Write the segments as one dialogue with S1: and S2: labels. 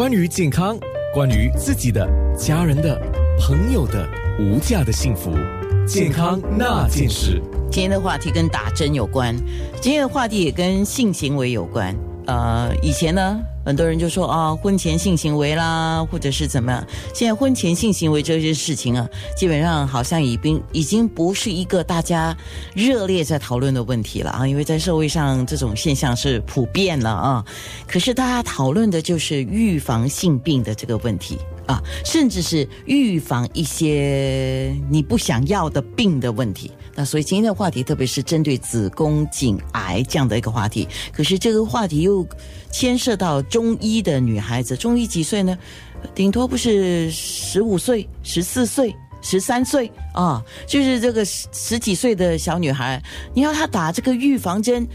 S1: 关于健康，关于自己的、家人的、朋友的无价的幸福，健康那件事。
S2: 今天的话题跟打针有关，今天的话题也跟性行为有关。呃，以前呢，很多人就说啊，婚前性行为啦，或者是怎么样。现在婚前性行为这些事情啊，基本上好像已经已经不是一个大家热烈在讨论的问题了啊，因为在社会上这种现象是普遍了啊。可是大家讨论的就是预防性病的这个问题啊，甚至是预防一些你不想要的病的问题。那所以今天的话题，特别是针对子宫颈癌这样的一个话题，可是这个话题又牵涉到中医的女孩子，中医几岁呢？顶多不是十五岁、十四岁、十三岁啊，就是这个十十几岁的小女孩，你要她打这个预防针，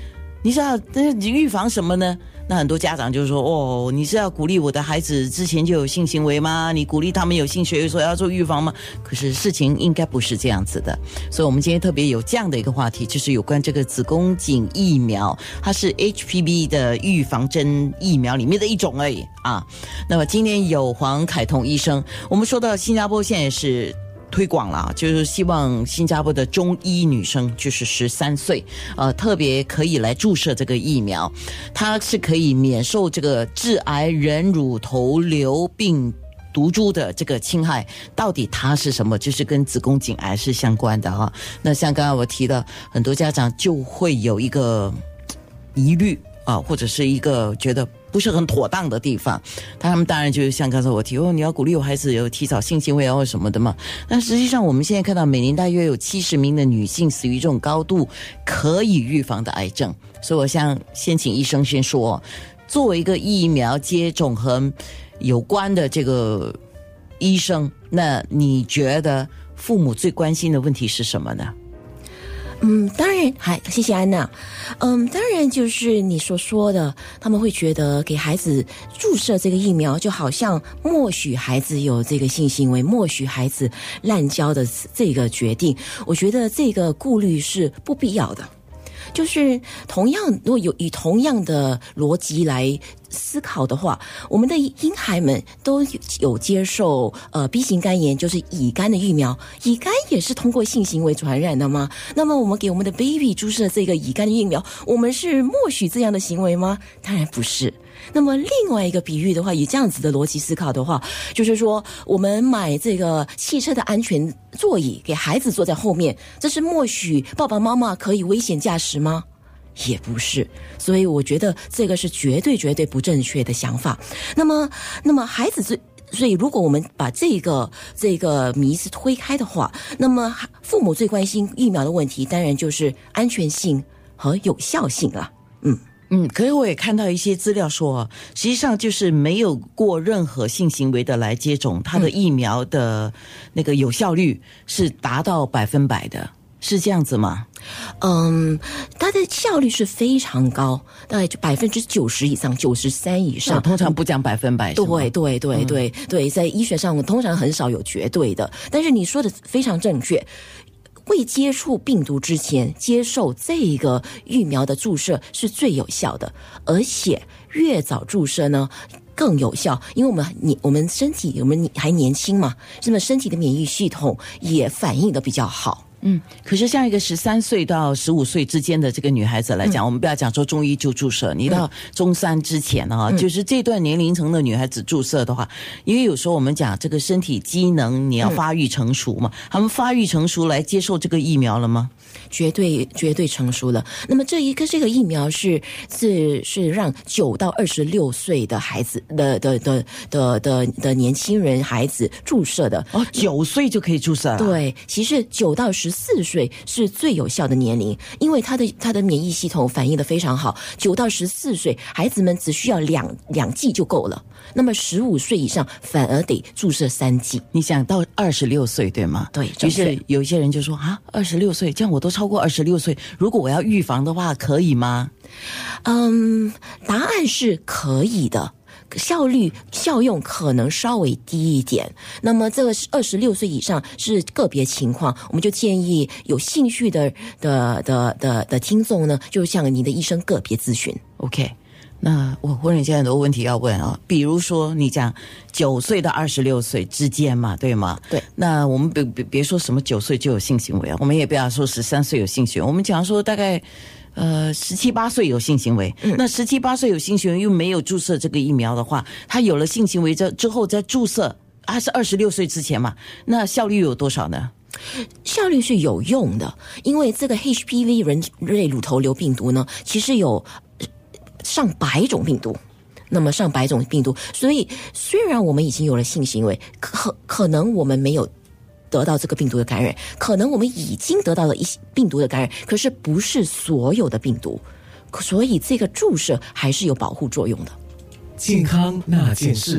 S2: 你知道那你预防什么呢？那很多家长就说：“哦，你是要鼓励我的孩子之前就有性行为吗？你鼓励他们有性学，说要做预防吗？”可是事情应该不是这样子的。所以，我们今天特别有这样的一个话题，就是有关这个子宫颈疫苗，它是 HPV 的预防针疫苗里面的一种而已啊。那么今天有黄凯彤医生，我们说到新加坡现在是。推广了，就是希望新加坡的中医女生，就是十三岁，呃，特别可以来注射这个疫苗，它是可以免受这个致癌人乳头瘤病毒株的这个侵害。到底它是什么？就是跟子宫颈癌是相关的哈。那像刚刚我提的，很多家长就会有一个疑虑啊，或者是一个觉得。不是很妥当的地方，他们当然就是像刚才我提哦，你要鼓励我孩子有提早性行为啊或什么的嘛。但实际上，我们现在看到每年大约有七十名的女性死于这种高度可以预防的癌症。所以，我想先请医生先说，作为一个疫苗接种和有关的这个医生，那你觉得父母最关心的问题是什么呢？
S3: 嗯，当然，还谢谢安娜。嗯，当然就是你所说的，他们会觉得给孩子注射这个疫苗，就好像默许孩子有这个性行为，默许孩子滥交的这个决定。我觉得这个顾虑是不必要的。就是同样，如果有以同样的逻辑来思考的话，我们的婴孩们都有接受呃 B 型肝炎，就是乙肝的疫苗，乙肝也是通过性行为传染的吗？那么我们给我们的 baby 注射这个乙肝的疫苗，我们是默许这样的行为吗？当然不是。那么另外一个比喻的话，以这样子的逻辑思考的话，就是说，我们买这个汽车的安全座椅给孩子坐在后面，这是默许爸爸妈妈可以危险驾驶吗？也不是。所以我觉得这个是绝对绝对不正确的想法。那么，那么孩子最，所以如果我们把这个这个迷思推开的话，那么父母最关心疫苗的问题，当然就是安全性和有效性了。嗯。
S2: 嗯，可是我也看到一些资料说，实际上就是没有过任何性行为的来接种，它的疫苗的那个有效率是达到百分百的，是这样子吗？
S3: 嗯，它的效率是非常高，大概就百分之九十以上，九十三以上。
S2: 通常不讲百分百，
S3: 对对对对对，在医学上通常很少有绝对的，但是你说的非常正确。未接触病毒之前接受这个疫苗的注射是最有效的，而且越早注射呢更有效，因为我们你我们身体我们还年轻嘛，那么身体的免疫系统也反应的比较好。
S2: 嗯，可是像一个十三岁到十五岁之间的这个女孩子来讲，我们不要讲说中医就注射，你到中三之前啊，就是这段年龄层的女孩子注射的话，因为有时候我们讲这个身体机能你要发育成熟嘛，他们发育成熟来接受这个疫苗了吗？
S3: 绝对绝对成熟了。那么这一个这个疫苗是是是让九到二十六岁的孩子的的的的的的年轻人孩子注射的
S2: 哦，九岁就可以注射了。
S3: 对，其实九到十四岁是最有效的年龄，因为他的他的免疫系统反应的非常好。九到十四岁孩子们只需要两两剂就够了。那么十五岁以上反而得注射三剂。
S2: 你想到二十六岁对吗？
S3: 对，
S2: 就是有一些人就说啊，二十六岁这样我都超过二十六岁，如果我要预防的话，可以吗？
S3: 嗯，答案是可以的，效率效用可能稍微低一点。那么这个是二十六岁以上是个别情况，我们就建议有兴趣的的的的的听众呢，就向你的医生个别咨询。
S2: OK。那我忽然间很多问题要问啊，比如说你讲九岁到二十六岁之间嘛，对吗？
S3: 对。
S2: 那我们别别别说什么九岁就有性行为啊，我们也不要说十三岁有性行为，我们讲说大概呃十七八岁有性行为。嗯。那十七八岁有性行为又没有注射这个疫苗的话，他有了性行为之之后再注射，还是二十六岁之前嘛？那效率有多少呢？
S3: 效率是有用的，因为这个 HPV 人类乳头瘤病毒呢，其实有上百种病毒，那么上百种病毒，所以虽然我们已经有了性行为，可可能我们没有得到这个病毒的感染，可能我们已经得到了一些病毒的感染，可是不是所有的病毒，所以这个注射还是有保护作用的。
S1: 健康那件事。